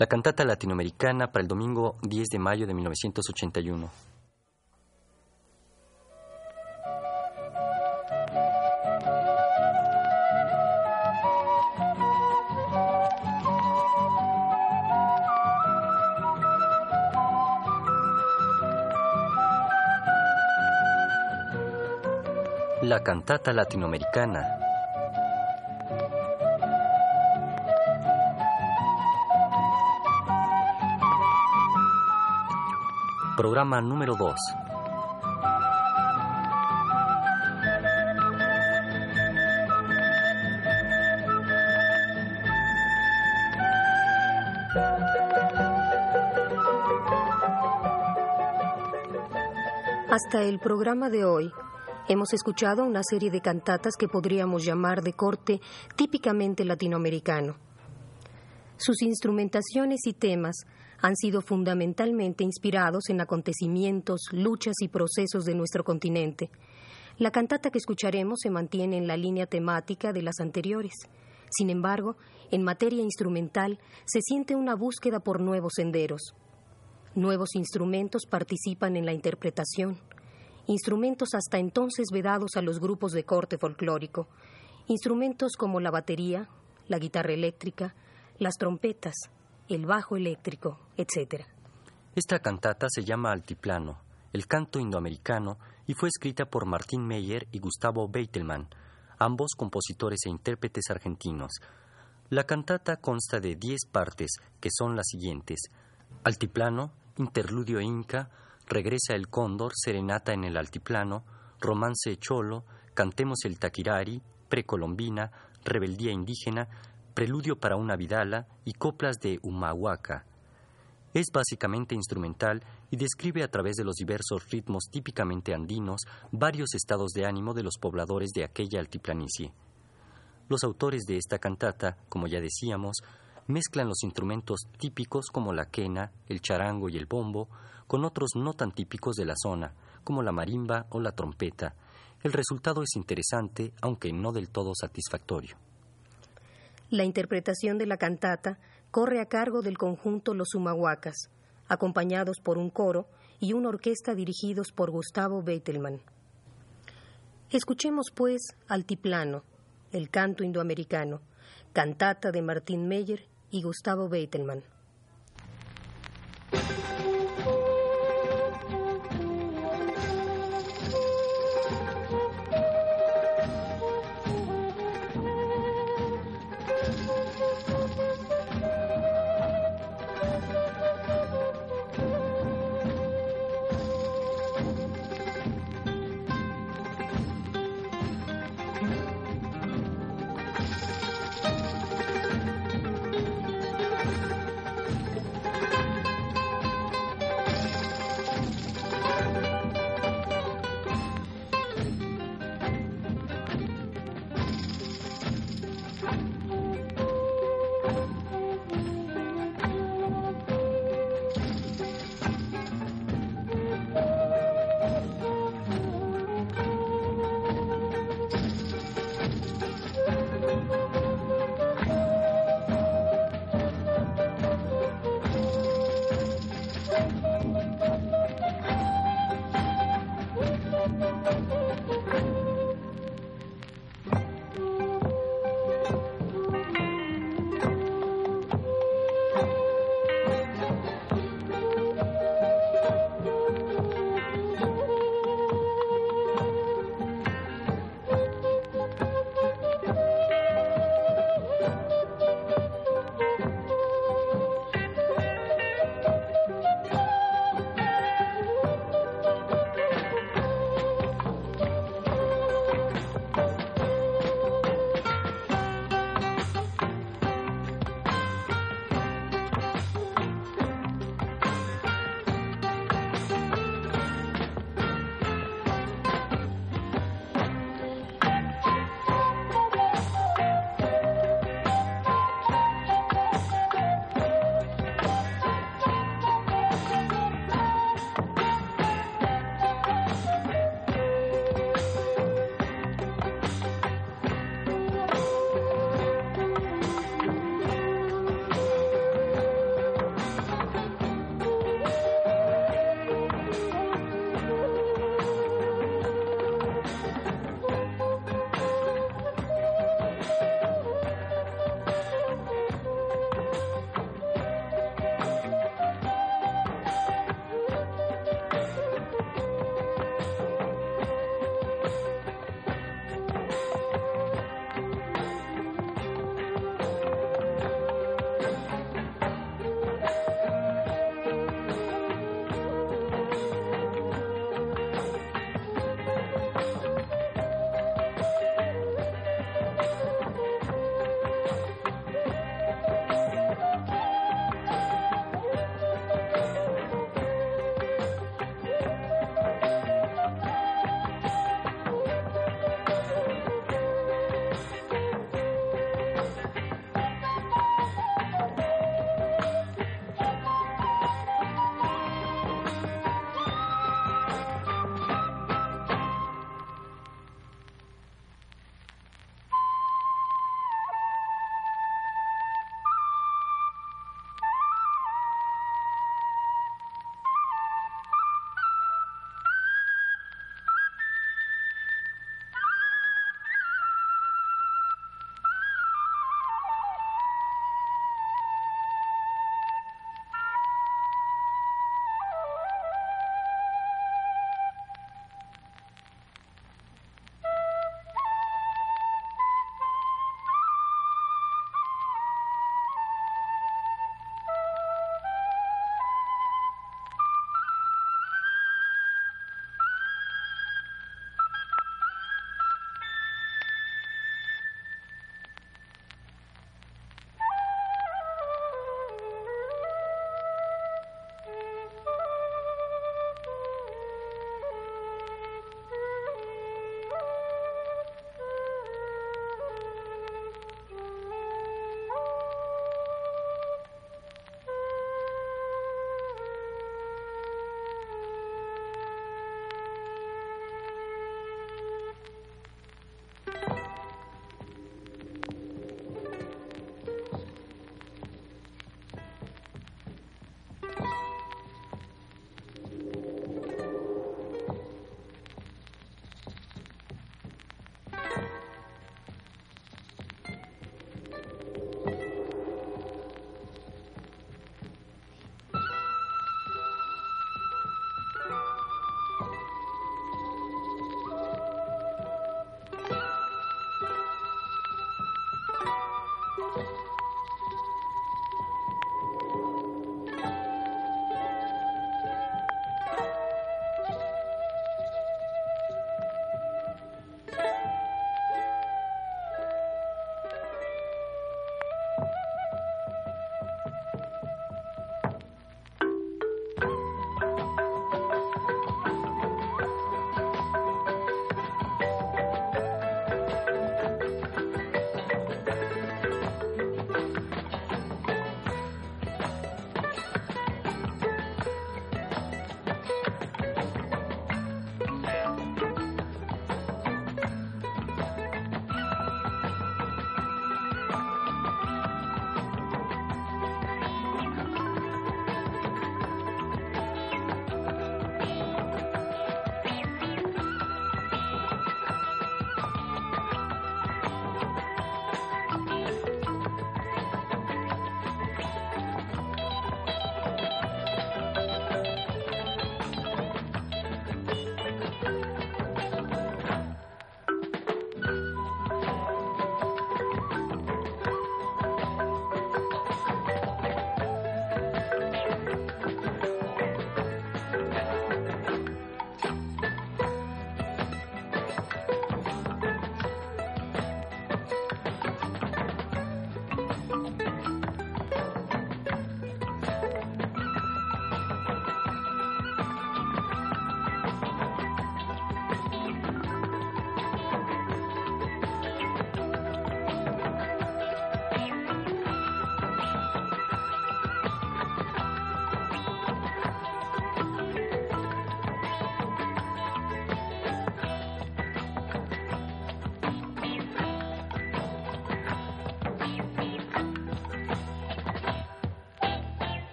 La cantata latinoamericana para el domingo 10 de mayo de 1981. La cantata latinoamericana. Programa número 2. Hasta el programa de hoy hemos escuchado una serie de cantatas que podríamos llamar de corte típicamente latinoamericano. Sus instrumentaciones y temas han sido fundamentalmente inspirados en acontecimientos, luchas y procesos de nuestro continente. La cantata que escucharemos se mantiene en la línea temática de las anteriores. Sin embargo, en materia instrumental se siente una búsqueda por nuevos senderos. Nuevos instrumentos participan en la interpretación, instrumentos hasta entonces vedados a los grupos de corte folclórico, instrumentos como la batería, la guitarra eléctrica, las trompetas, el bajo eléctrico, etc. Esta cantata se llama Altiplano, el canto indoamericano, y fue escrita por Martín Meyer y Gustavo Beitelman, ambos compositores e intérpretes argentinos. La cantata consta de diez partes, que son las siguientes: Altiplano, Interludio Inca, Regresa el Cóndor, Serenata en el Altiplano, Romance Cholo, Cantemos el Taquirari, Precolombina, Rebeldía Indígena, Preludio para una Vidala y Coplas de Humahuaca. Es básicamente instrumental y describe a través de los diversos ritmos típicamente andinos varios estados de ánimo de los pobladores de aquella altiplanicie. Los autores de esta cantata, como ya decíamos, mezclan los instrumentos típicos como la quena, el charango y el bombo con otros no tan típicos de la zona, como la marimba o la trompeta. El resultado es interesante, aunque no del todo satisfactorio. La interpretación de la cantata corre a cargo del conjunto Los Humahuacas, acompañados por un coro y una orquesta dirigidos por Gustavo Beitelman. Escuchemos, pues, Altiplano, el canto indoamericano, cantata de Martín Meyer y Gustavo Beitelman.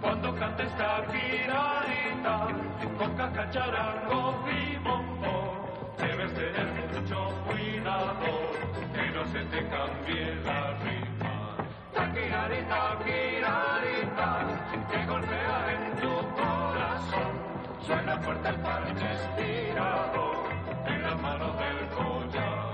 Cuando canta esta kirarita, con cacharango y bombo, debes tener mucho cuidado, que no se te cambie la rima. Kirarita, suena fuerte el parche estirado en las manos del collar.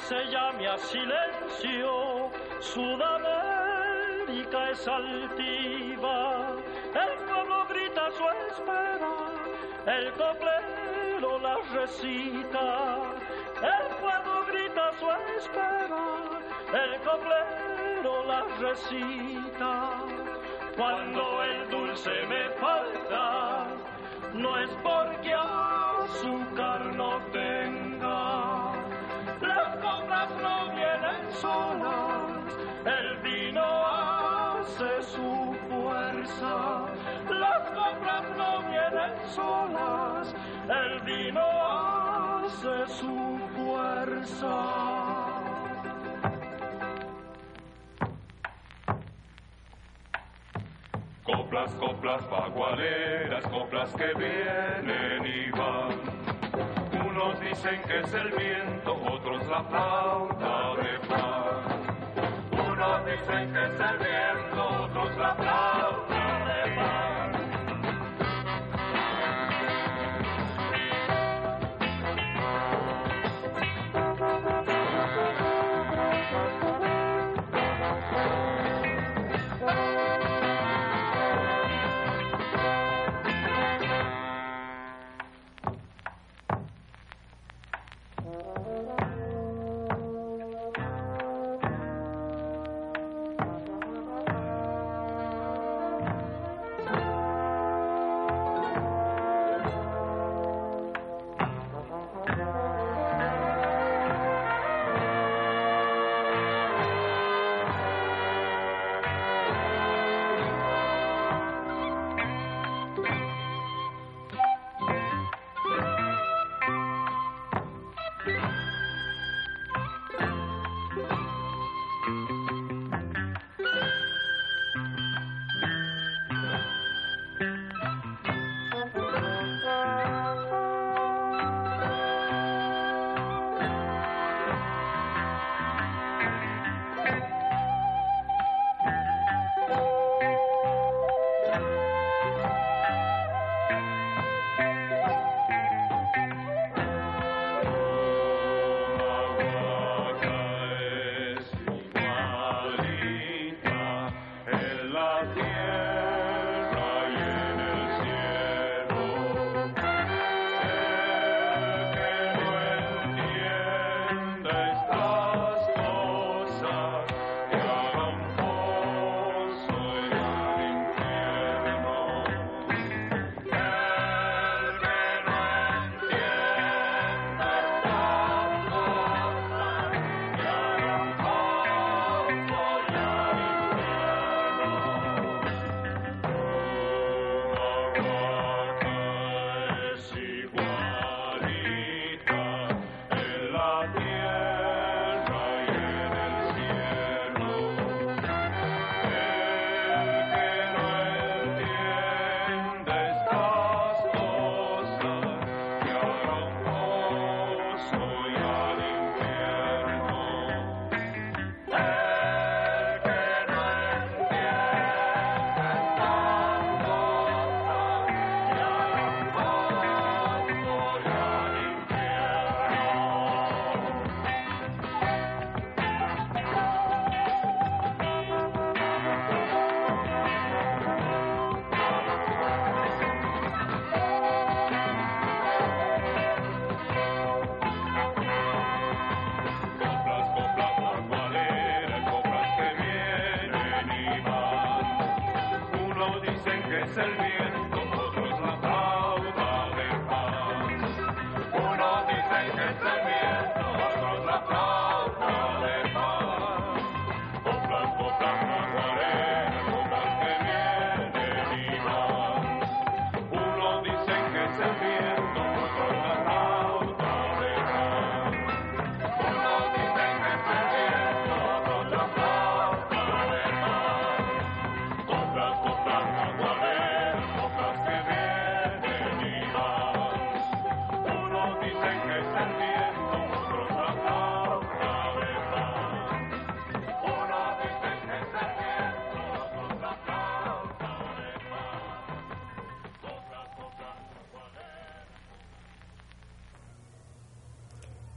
se llame a silencio, Sudamérica es altiva, el pueblo grita su espera, el coplero la recita, el pueblo grita su espera, el coplero la recita. Cuando el dulce me falta, no es porque Las compras no vienen solas, el vino hace su fuerza. Coplas, coplas paguareras, coplas que vienen y van. Unos dicen que es el viento, otros la flauta de pan. Unos dicen que es el viento.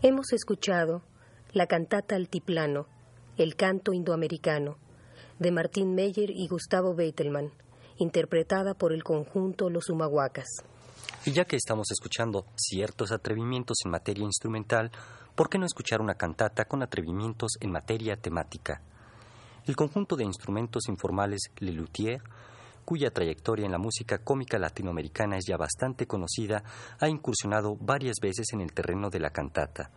Hemos escuchado la cantata Altiplano, el canto indoamericano, de Martín Meyer y Gustavo Beitelman, interpretada por el conjunto Los Humahuacas. Y ya que estamos escuchando ciertos atrevimientos en materia instrumental, ¿por qué no escuchar una cantata con atrevimientos en materia temática? El conjunto de instrumentos informales Le Lelutier cuya trayectoria en la música cómica latinoamericana es ya bastante conocida, ha incursionado varias veces en el terreno de la cantata,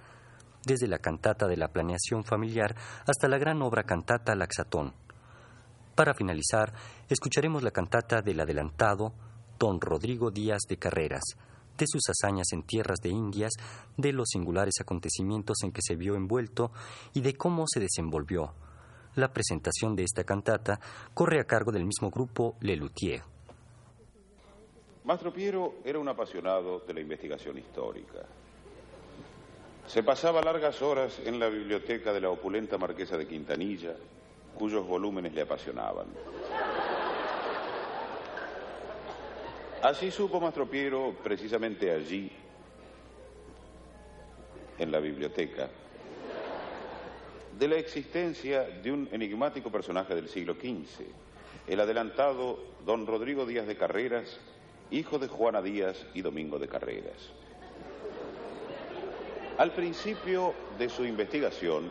desde la cantata de la planeación familiar hasta la gran obra cantata Laxatón. Para finalizar, escucharemos la cantata del adelantado don Rodrigo Díaz de Carreras, de sus hazañas en tierras de Indias, de los singulares acontecimientos en que se vio envuelto y de cómo se desenvolvió. La presentación de esta cantata corre a cargo del mismo grupo Le Luthier. Mastro Piero era un apasionado de la investigación histórica. Se pasaba largas horas en la biblioteca de la opulenta marquesa de Quintanilla, cuyos volúmenes le apasionaban. Así supo Mastro Piero, precisamente allí, en la biblioteca, de la existencia de un enigmático personaje del siglo XV, el adelantado don Rodrigo Díaz de Carreras, hijo de Juana Díaz y Domingo de Carreras. Al principio de su investigación,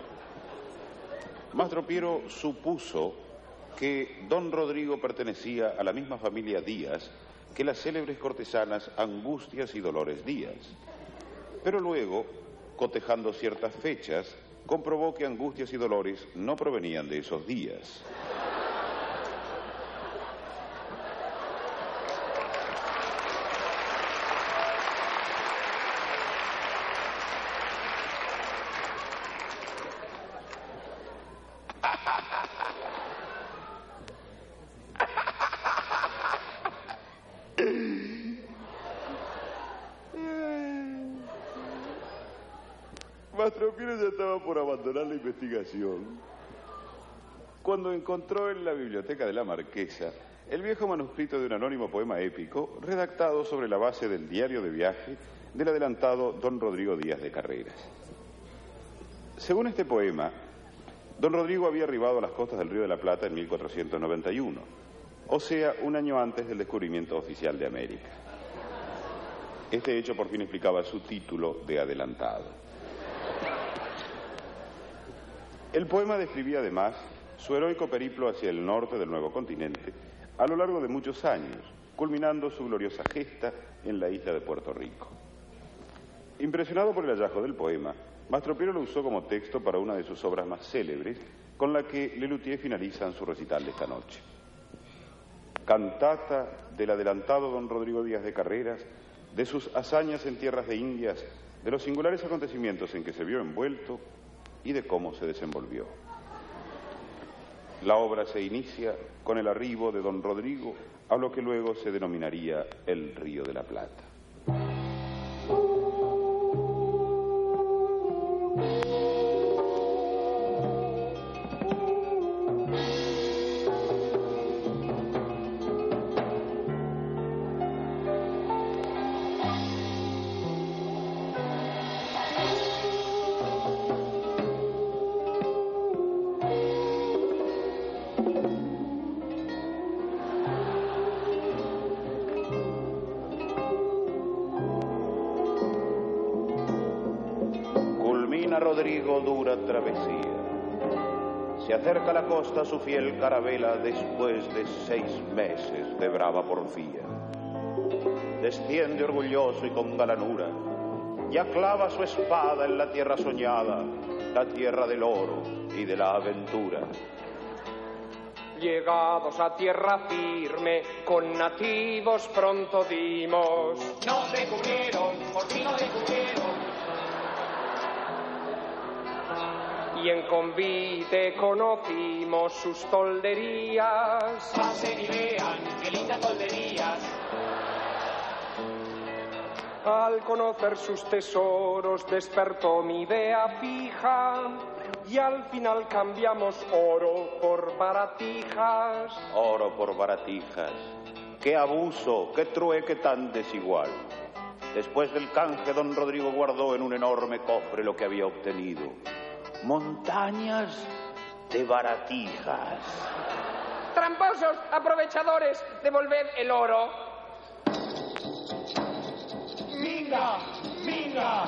Mastro Piero supuso que don Rodrigo pertenecía a la misma familia Díaz que las célebres cortesanas Angustias y Dolores Díaz. Pero luego, cotejando ciertas fechas, comprobó que Angustias y Dolores no provenían de esos días. Mastro Piero ya estaba por abandonar la investigación cuando encontró en la biblioteca de la Marquesa el viejo manuscrito de un anónimo poema épico redactado sobre la base del diario de viaje del adelantado don Rodrigo Díaz de Carreras. Según este poema, don Rodrigo había arribado a las costas del Río de la Plata en 1491, o sea, un año antes del descubrimiento oficial de América. Este hecho por fin explicaba su título de adelantado. El poema describía además su heroico periplo hacia el norte del nuevo continente a lo largo de muchos años, culminando su gloriosa gesta en la isla de Puerto Rico. Impresionado por el hallazgo del poema, Mastro Piero lo usó como texto para una de sus obras más célebres, con la que Lelutier finalizan su recital de esta noche. Cantata del adelantado don Rodrigo Díaz de Carreras, de sus hazañas en tierras de Indias, de los singulares acontecimientos en que se vio envuelto y de cómo se desenvolvió. La obra se inicia con el arribo de don Rodrigo a lo que luego se denominaría el Río de la Plata. Rodrigo dura travesía. Se acerca a la costa su fiel carabela después de seis meses de brava porfía. Desciende orgulloso y con galanura, ya clava su espada en la tierra soñada, la tierra del oro y de la aventura. Llegados a tierra firme, con nativos pronto dimos. Nos descubrieron, por fin nos descubrieron. Y en convite conocimos sus tolderías. Pasen y vean, qué lindas tolderías. Al conocer sus tesoros despertó mi idea fija y al final cambiamos oro por baratijas. Oro por baratijas. Qué abuso, qué trueque tan desigual. Después del canje, don Rodrigo guardó en un enorme cofre lo que había obtenido. Montañas de baratijas. Tramposos, aprovechadores, devolved el oro. Minga, minga.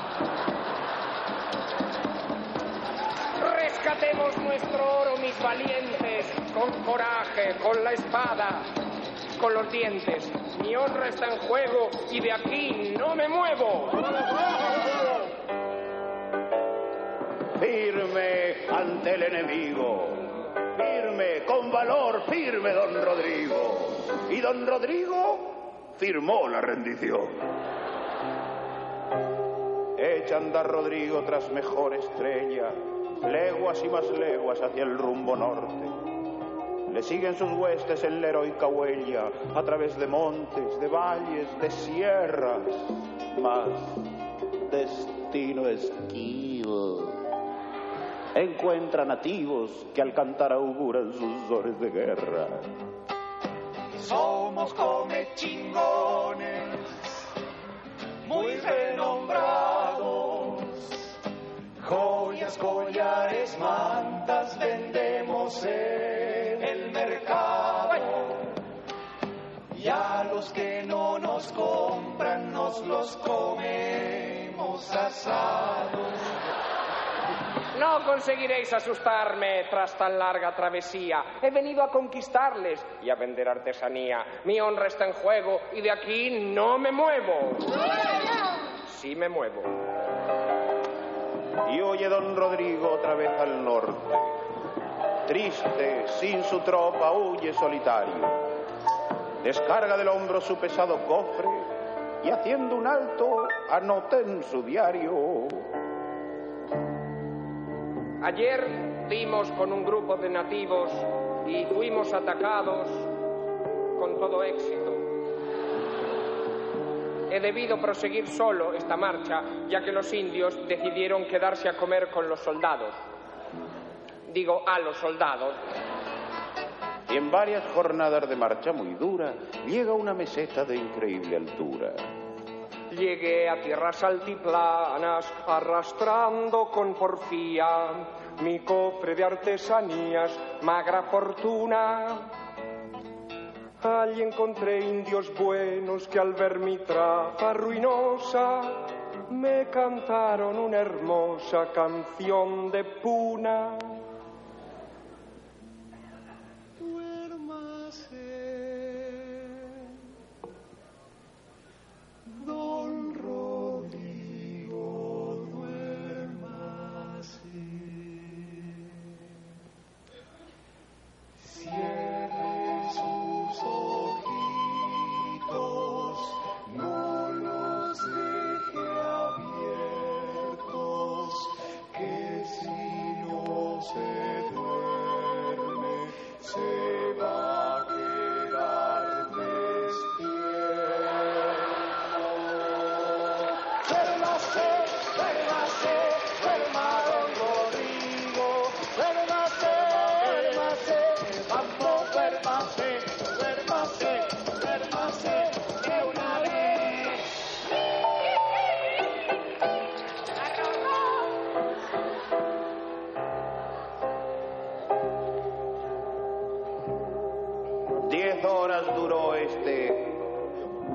Rescatemos nuestro oro, mis valientes, con coraje, con la espada, con los dientes. Mi honra está en juego y de aquí no me muevo. Firme ante el enemigo. Firme, con valor, firme, don Rodrigo. Y don Rodrigo firmó la rendición. Echa andar Rodrigo tras mejor estrella, leguas y más leguas hacia el rumbo norte. Le siguen sus huestes en la heroica huella, a través de montes, de valles, de sierras, mas destino esquivo. Encuentra nativos que al cantar auguran sus horas de guerra. Somos come chingones, muy renombrados. Joyas, collares, mantas vendemos en el mercado. Y a los que no nos compran nos los comemos asados. No conseguiréis asustarme tras tan larga travesía. He venido a conquistarles y a vender artesanía. Mi honra está en juego y de aquí no me muevo. Sí me muevo. Y oye don Rodrigo otra vez al norte. Triste, sin su tropa, huye solitario. Descarga del hombro su pesado cofre y haciendo un alto anota en su diario. Ayer dimos con un grupo de nativos y fuimos atacados con todo éxito. He debido proseguir solo esta marcha, ya que los indios decidieron quedarse a comer con los soldados. Digo, a los soldados. Y en varias jornadas de marcha muy dura, llega una meseta de increíble altura. Llegué a tierras altiplanas arrastrando con porfía mi cofre de artesanías, magra fortuna. Allí encontré indios buenos que al ver mi traza ruinosa me cantaron una hermosa canción de puna.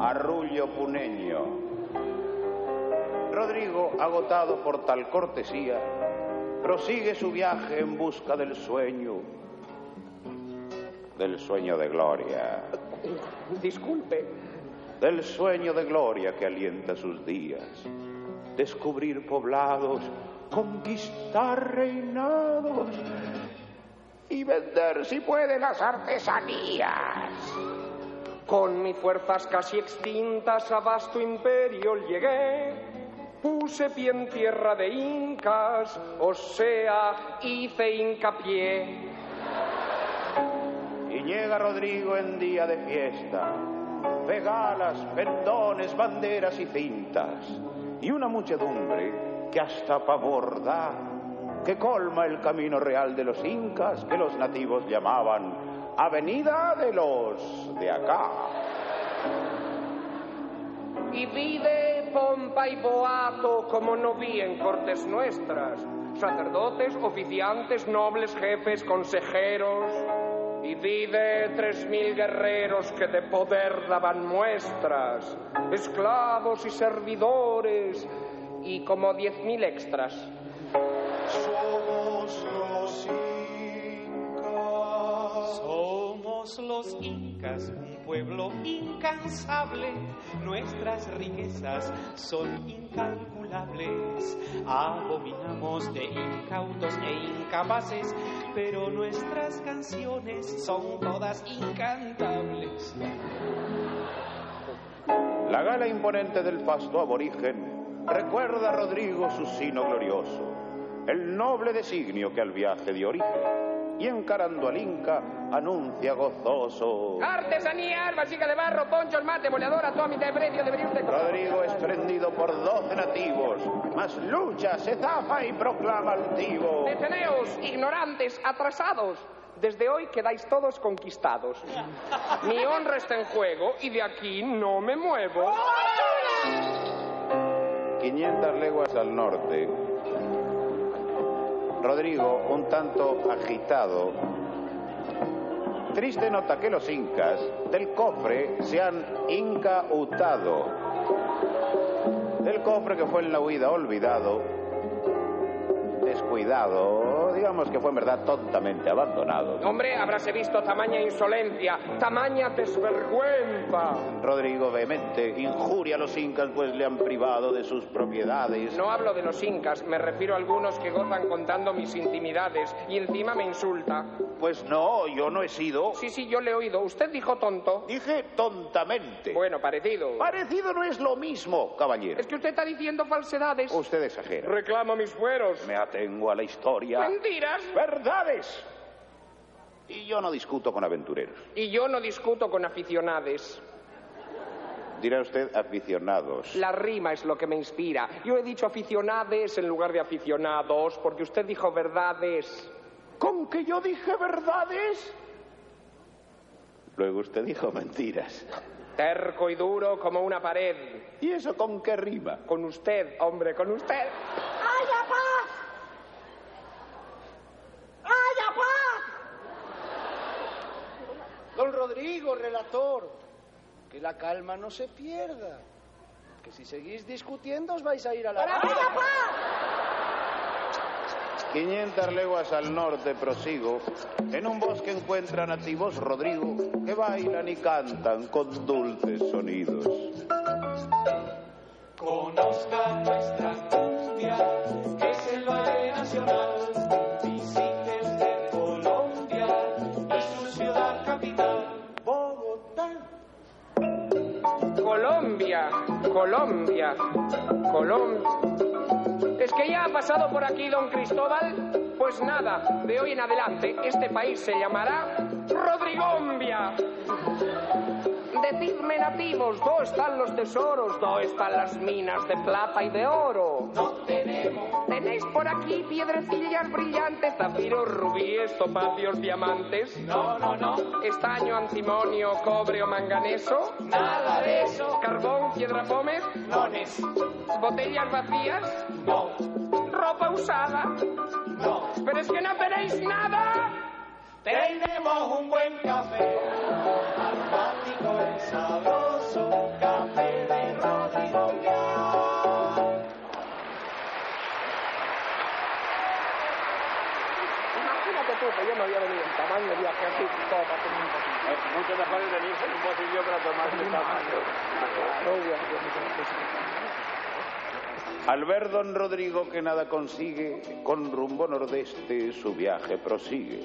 Arrullo puneño. Rodrigo, agotado por tal cortesía, prosigue su viaje en busca del sueño, del sueño de gloria, Disculpe, del sueño de gloria que alienta sus días, descubrir poblados, conquistar reinados y vender si puede las artesanías. Con mis fuerzas casi extintas a vasto imperio llegué. Puse pie en tierra de incas, o sea, hice hincapié. Y llega Rodrigo en día de fiesta, regalas, pendones, banderas y cintas, y una muchedumbre que hasta pavor da, que colma el camino real de los incas que los nativos llamaban Avenida de los de acá. Y vi de pompa y boato como no vi en cortes nuestras. sacerdotes, oficiantes, nobles, jefes, consejeros. Y vi de tres mil guerreros que de poder daban muestras, esclavos y servidores, y como diez mil extras. Somos los incas. Los incas, un pueblo incansable. Nuestras riquezas son incalculables. Abominamos de incautos e incapaces, pero nuestras canciones son todas incantables. La gala imponente del pasto aborigen recuerda a Rodrigo su sino glorioso, el noble designio que al viaje dio origen, y encarando al Inca anuncia gozoso. Artesanía, vasija de barro, ponchos, mate, boleadora, todo a mitad de precio, debería usted... Rodrigo es prendido por doce nativos, mas lucha, se zafa y proclama altivo. Deteneos, ignorantes, atrasados. Desde hoy quedáis todos conquistados. Mi honra está en juego y de aquí no me muevo. 500 leguas al norte. Rodrigo, un tanto agitado, triste nota que los incas del cofre se han incautado. Del cofre que fue en la huida olvidado, descuidado, digamos que fue en verdad tontamente abandonado. Hombre, habráse visto tamaña insolencia, tamaña desvergüenza. Rodrigo vehemente injuria a los incas pues le han privado de sus propiedades. No hablo de los incas, me refiero a algunos que gozan contando mis intimidades y encima me insulta. Pues no, yo no he sido. Sí, sí, yo le he oído. Usted dijo tonto. Dije tontamente. Bueno, parecido. Parecido no es lo mismo, caballero. Es que usted está diciendo falsedades. Usted exagera. Reclamo mis fueros. Me atengo a la historia. Mentiras. Verdades. Y yo no discuto con aventureros. Y yo no discuto con aficionades. Dirá usted aficionados. La rima es lo que me inspira. Yo he dicho aficionades en lugar de aficionados porque usted dijo verdades. ¿Con que yo dije verdades? Luego usted dijo mentiras. Terco y duro como una pared. ¿Y eso con qué rima? Con usted, hombre, con usted. ¡Haya Relator, que la calma no se pierda. Que si seguís discutiendo os vais a ir a la... ¡Haya paz! 500 leguas al norte prosigo. En un bosque encuentra nativos Rodrigo que bailan y cantan con dulces sonidos. Conozca nuestra Colombia, Colombia. ¿Es que ya ha pasado por aquí don Cristóbal? Pues nada, de hoy en adelante este país se llamará Rodrigombia. Decidme nativos, ¿dónde están los tesoros? ¿Dónde están las minas de plata y de oro? No tenemos, ¿Tenéis por aquí piedrecillas brillantes, zafiros, rubíes, topacios, diamantes? no, no, no, ¿Estaño, antimonio, cobre o manganeso? nada de eso. ¿Carbón, piedra pómez? Nones, ¿Botellas vacías? no, ¿Ropa usada? no. Pero es que no tenéis nada. Tenemos un buen café, aromático y sabroso, café de Imagínate tú que yo me había venido en tamaño viaje así, todo para tener un poquito. Es mucho mejor venirse en un bolsillo para tomar el tamaño. Al ver don Rodrigo que nada consigue, con rumbo nordeste su viaje prosigue.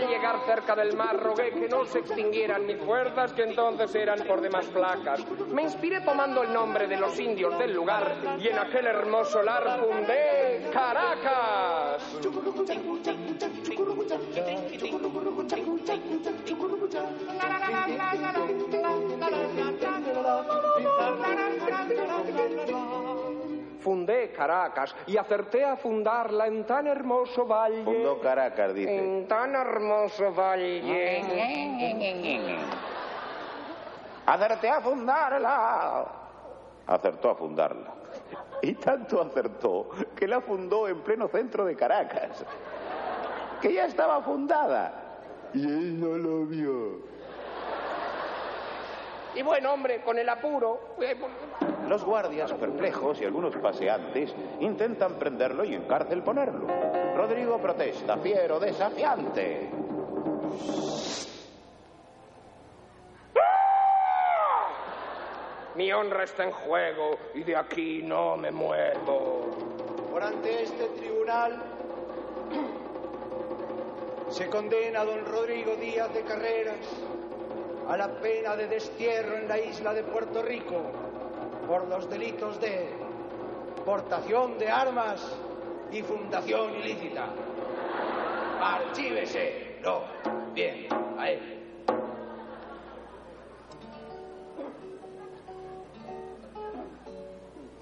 Al llegar cerca del mar rogué que no se extinguieran mis fuerzas que entonces eran por demás flacas. Me inspiré tomando el nombre de los indios del lugar y en aquel hermoso lar fundé Caracas. Caracas y acerté a fundarla en tan hermoso valle. Fundó Caracas, dice. En tan hermoso valle. Acerté a fundarla. Acertó a fundarla. Y tanto acertó que la fundó en pleno centro de Caracas. Que ya estaba fundada. Y él no lo vio. Y bueno, hombre, con el apuro. Los guardias, perplejos y algunos paseantes intentan prenderlo y en cárcel ponerlo. Rodrigo protesta, fiero, desafiante. Mi honra está en juego y de aquí no me muevo. Por ante este tribunal se condena a don Rodrigo Díaz de Carreras a la pena de destierro en la isla de Puerto Rico por los delitos de portación de armas y fundación ilícita. Archívese. No. Bien, a él.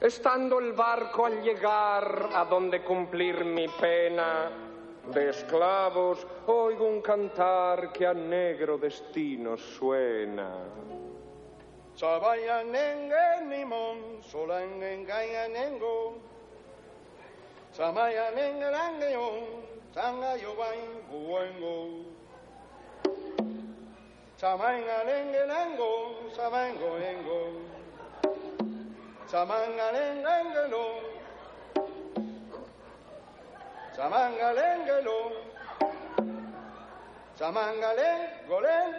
Estando el barco al llegar a donde cumplir mi pena de esclavos, oigo un cantar que a negro destino suena. Engo. Samangalengelo. Samangalengelo. Samangalengolen.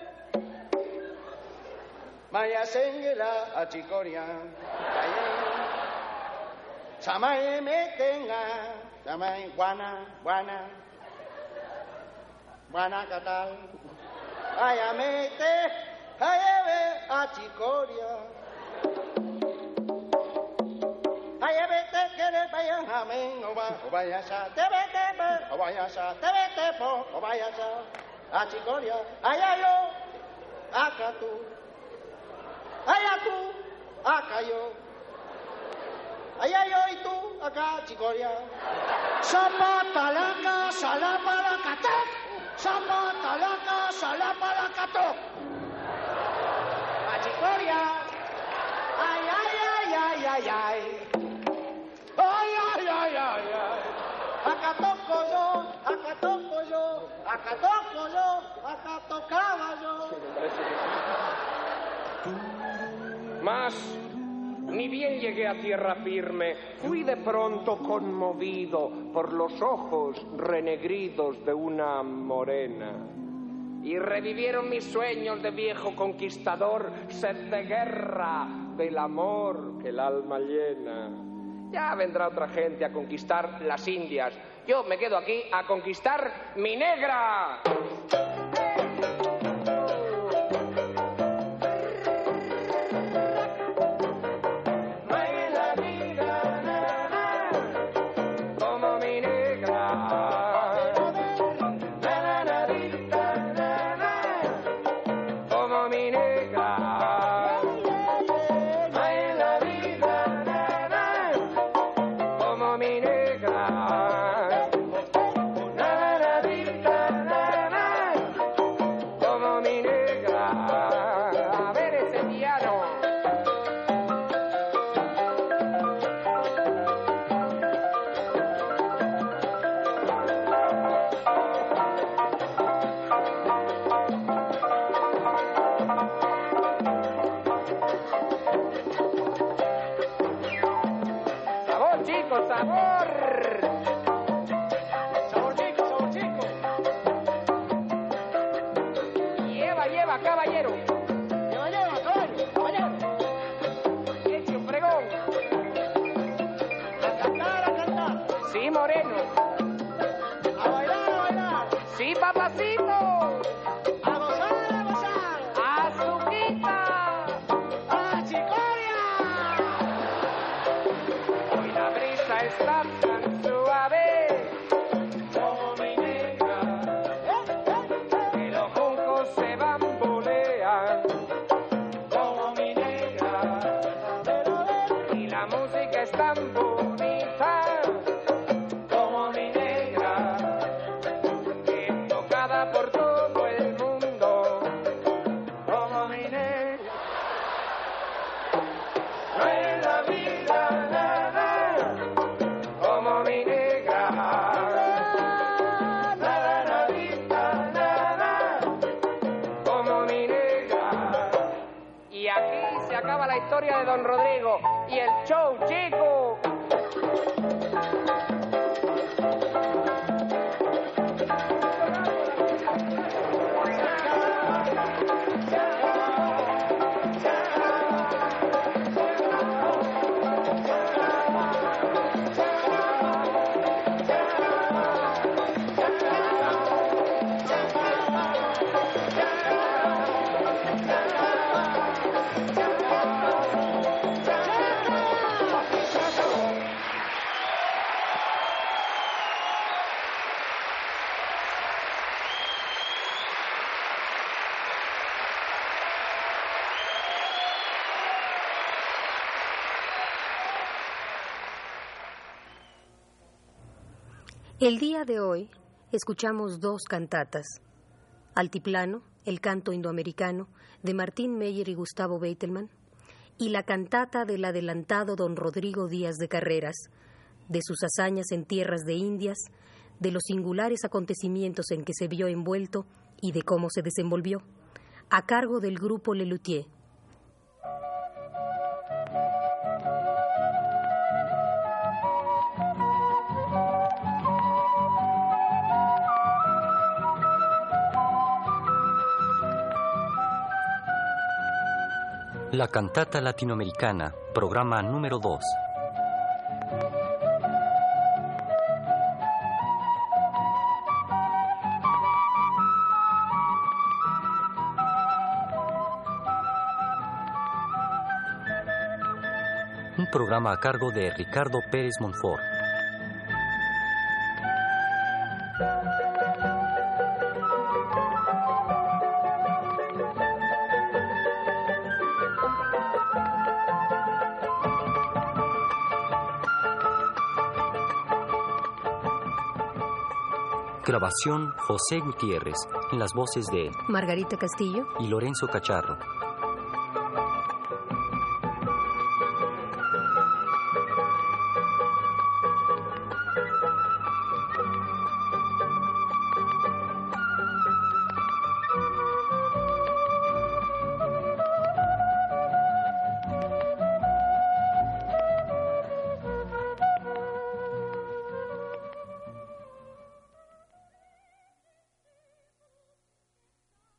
Maya sengela a chicoria. Samaye metenga. Samaye guana, guana. Guana catal. Maya mete. Ayeve a chicoria. Vaya vete que le amén, vaya sa, te vete, vaya sa, te vete, po, o vaya sa, a chicoria, allá yo, acá tú, allá tú, acá yo, allá yo y tú, acá chicoria. Zapatalaca, salapalacató, zapatalaca, salapalacató. A chicoria, ay, ay, ay, ay, ay, ay. Ay, ay, ay, ay, ay. Acá toco yo, acá toco yo, acá toco yo, acá tocaba yo. Mas, ni bien llegué a tierra firme, fui de pronto conmovido por los ojos renegridos de una morena. Y revivieron mis sueños de viejo conquistador, sed de guerra, del amor que el alma llena. Ya vendrá otra gente a conquistar las Indias. Yo me quedo aquí a conquistar mi negra. Sí, Don Rodrigo y el show, chico. El día de hoy escuchamos dos cantatas. Altiplano, el canto indoamericano, de Martín Meyer y Gustavo Beitelman, y la cantata del adelantado don Rodrigo Díaz de Carreras, de sus hazañas en tierras de Indias, de los singulares acontecimientos en que se vio envuelto y de cómo se desenvolvió, a cargo del grupo Lelutier. La cantata latinoamericana, programa número 2. Un programa a cargo de Ricardo Pérez Monfort. Grabación José Gutiérrez, en las voces de Margarita Castillo y Lorenzo Cacharro.